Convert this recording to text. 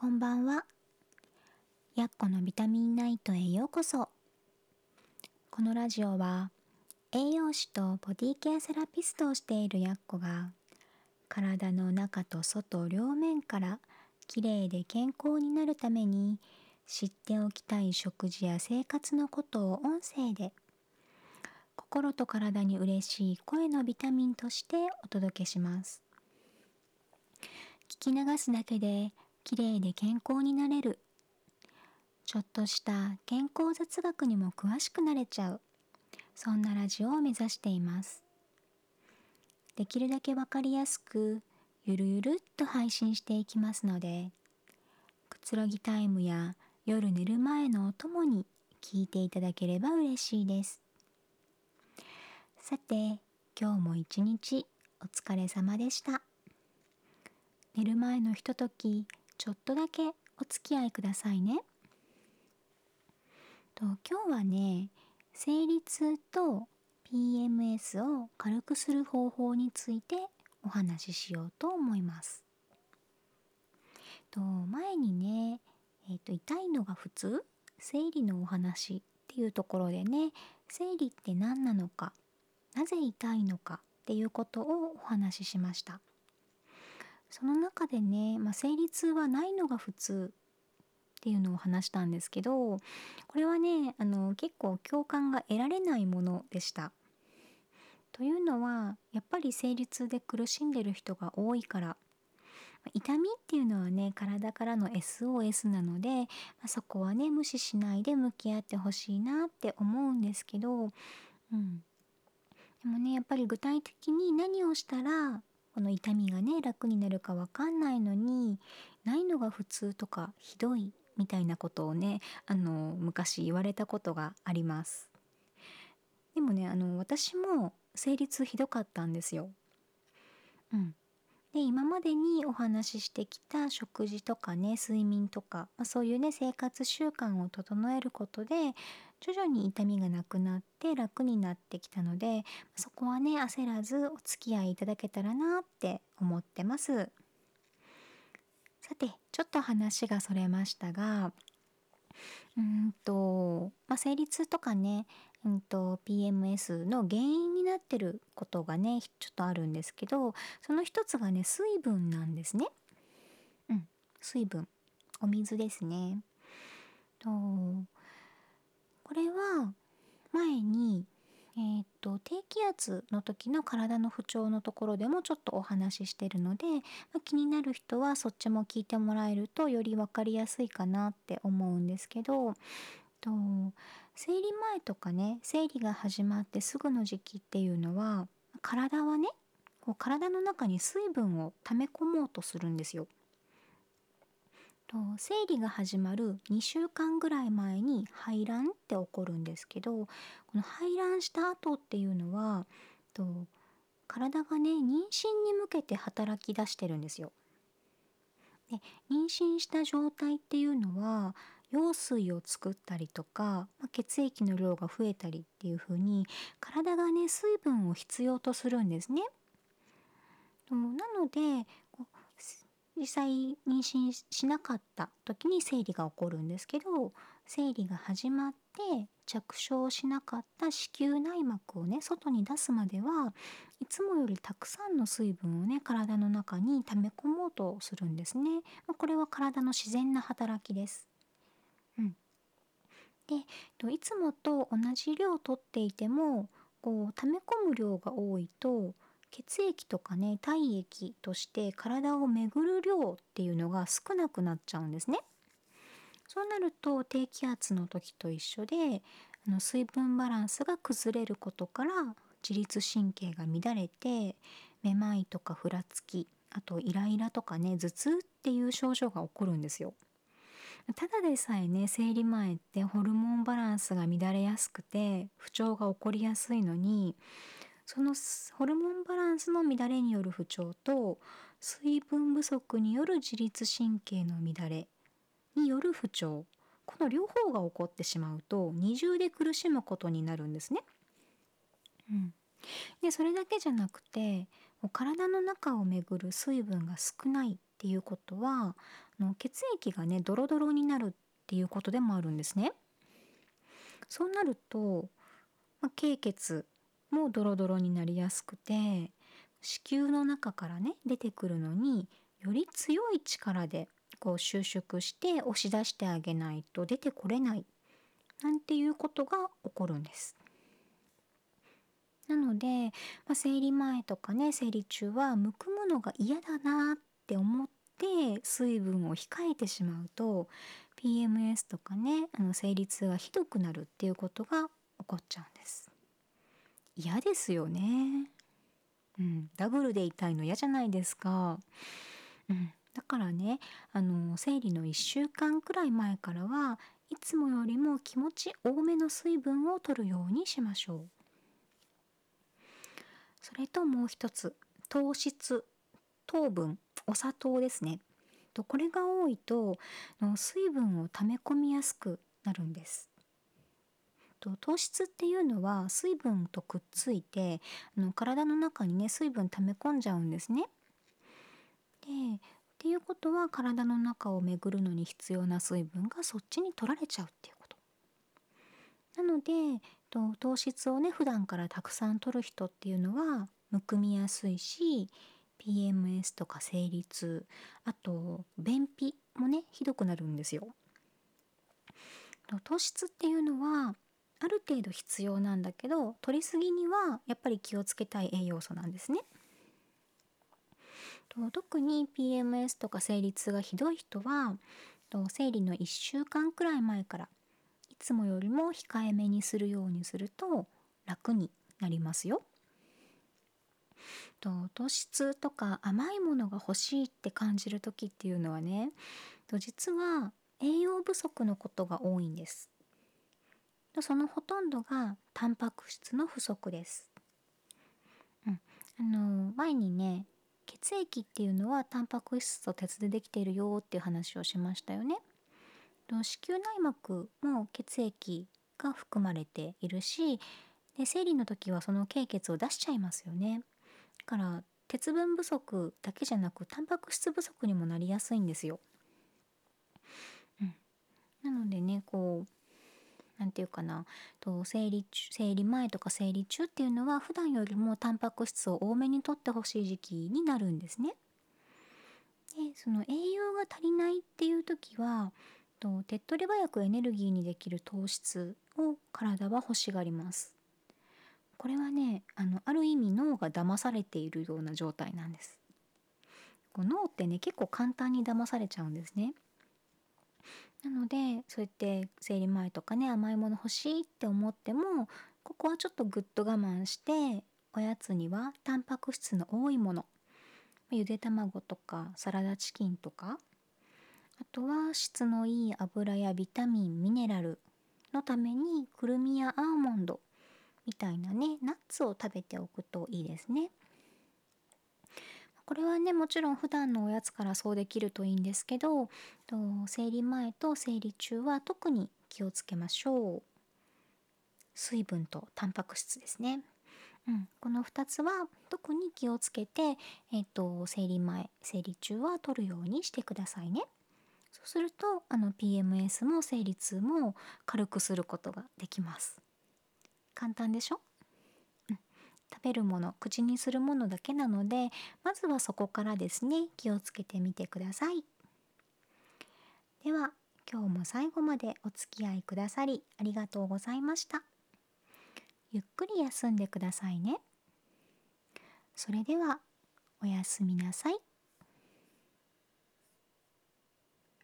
こんばんは。やっこのビタミンナイトへようこそ。このラジオは栄養士とボディケアセラピストをしているやっこが体の中と外両面からきれいで健康になるために知っておきたい食事や生活のことを音声で心と体に嬉しい声のビタミンとしてお届けします。聞き流すだけできれいで健康になれる。ちょっとした健康雑学にも詳しくなれちゃう。そんなラジオを目指しています。できるだけわかりやすく、ゆるゆるっと配信していきますので、くつろぎタイムや夜寝る前のお供に聞いていただければ嬉しいです。さて、今日も一日お疲れ様でした。寝る前のひととき、ちょっとだけお付き合いくださいね。と今日はね、生理痛と PMS を軽くする方法についてお話ししようと思います。と前にね、えーと、痛いのが普通？生理のお話っていうところでね生理って何なのか？なぜ痛いのかっていうことをお話ししました。その中でね、まあ、生理痛はないのが普通っていうのを話したんですけどこれはねあの結構共感が得られないものでした。というのはやっぱり生理痛で苦しんでる人が多いから。痛みっていうのはね体からの SOS なので、まあ、そこはね無視しないで向き合ってほしいなって思うんですけど、うん、でもねやっぱり具体的に何をしたらこの痛みがね楽になるか分かんないのにないのが普通とかひどいみたいなことをねあの昔言われたことがあります。でもねあの私も生理痛ひどかったんですよ。うん。で今までにお話ししてきた食事とかね睡眠とか、まあ、そういうね生活習慣を整えることで徐々に痛みがなくなって楽になってきたのでそこはね焦らずお付き合いいただけたらなって思ってます。さてちょっと話がそれましたがうんと、まあ、生理痛とかね、うんと、PMS の原因になってることがねちょっとあるんですけどその一つがね水分なんですね。うん、水分お水ですね。とこれは前に、えーと、低気圧の時の体の不調のところでもちょっとお話ししてるので、まあ、気になる人はそっちも聞いてもらえるとより分かりやすいかなって思うんですけどと生理前とかね生理が始まってすぐの時期っていうのは体はねこう体の中に水分を溜め込もうとするんですよ。と生理が始まる2週間ぐらい前に排卵って起こるんですけどこの排卵した後っていうのはと体がね妊娠に向けて働き出してるんですよ。で妊娠した状態っていうのは羊水を作ったりとか、まあ、血液の量が増えたりっていう風に体がね水分を必要とするんですね。なので実際妊娠しなかった時に生理が起こるんですけど生理が始まって着床しなかった子宮内膜をね外に出すまではいつもよりたくさんの水分をね体の中に溜め込もうとするんですね。これは体の自然な働きです。でいつもと同じ量をとっていてもこう溜め込む量が多いと血液とかね体液として体を巡る量っていうのが少なくなっちゃうんですね。そうなると低気圧の時と一緒であの水分バランスが崩れることから自律神経が乱れてめまいとかふらつきあとイライラとかね頭痛っていう症状が起こるんですよ。ただでさえね生理前ってホルモンバランスが乱れやすくて不調が起こりやすいのにそのホルモンバランスの乱れによる不調と水分不足による自律神経の乱れによる不調この両方が起こってしまうと二重で苦しむことになるんですね。うん、でそれだけじゃなくて体の中をめぐる水分が少ないっていうことはの血液がねドロドロになるっていうことでもあるんですね。そうなると、ま、経血もドロドロになりやすくて子宮の中からね出てくるのにより強い力でこう収縮して押し出してあげないと出てこれないなんていうことが起こるんです。なので、まあ、生理前とかね生理中はむくむのが嫌だなっって思って水分を控えてしまうと PMS とかねあの生理痛がひどくなるっていうことが起こっちゃうんです。嫌ですよね。うん、ダブルで痛いの嫌じゃないですか。うん、だからねあの生理の1週間くらい前からはいつもよりも気持ち多めの水分を取るようにしましょう。それともう一つ糖質糖分お砂糖ですね。とこれが多いと水分を溜め込みやすくなるんです。と糖質っていうのは水分とくっついてあの体の中にね水分溜め込んじゃうんですね。でっていうことは体の中を巡るのに必要な水分がそっちに取られちゃうっていうこと。なのでと糖質をね普段からたくさん取る人っていうのはむくみやすいし PMS とか生理痛あと便秘もねひどくなるんですよ。糖質っていうのはある程度必要なんだけど取りすぎにはやっぱり気をつけたい栄養素なんですね。特に PMS とか生理痛がひどい人は生理の1週間くらい前からいつもよりも控えめにするようにすると楽になりますよ。と糖質とか甘いものが欲しいって感じる時っていうのはねと実は栄養不足のことが多いんです。そのほとんどがタンパク質の不足です。うん、あの前にね血液っていうのはタンパク質と鉄でできているよっていう話をしましたよね。子宮内膜も血液が含まれているしで生理の時はその経血を出しちゃいますよね。から鉄分不足だけじゃなくタンパク質不足にもなりやすいんですよ。うん、なのでねこう何て言うかなと生理生理前とか生理中っていうのは普段よりもタンパク質を多めにとってほしい時期になるんですね。でその栄養が足りないっていう時はと手っ取り早くエネルギーにできる糖質を体は欲しがります。これはねあのある意味脳が騙されているような状態なんです。こう脳ってね結構簡単に騙されちゃうんですね。なのでそうやって生理前とかね甘いもの欲しいって思ってもここはちょっとぐっと我慢しておやつにはタンパク質の多いものゆで卵とかサラダチキンとかあとは質のいい油やビタミンミネラルのためにくるみやアーモンドみたいなねナッツを食べておくといいですね。これはねもちろん普段のおやつからそうできるといいんですけど生理前と生理中は特に気をつけましょう。水分とタンパク質ですね、うん、この2つは特に気をつけて、えーと、生理前生理中は取るようにしてくださいね。そうするとあの PMS も生理痛も軽くすることができます。簡単でしょ？食べるもの口にするものだけなのでまずはそこからですね気をつけてみてください。では今日も最後までお付き合いくださりありがとうございました。ゆっくり休んでくださいね。それではおやすみなさい。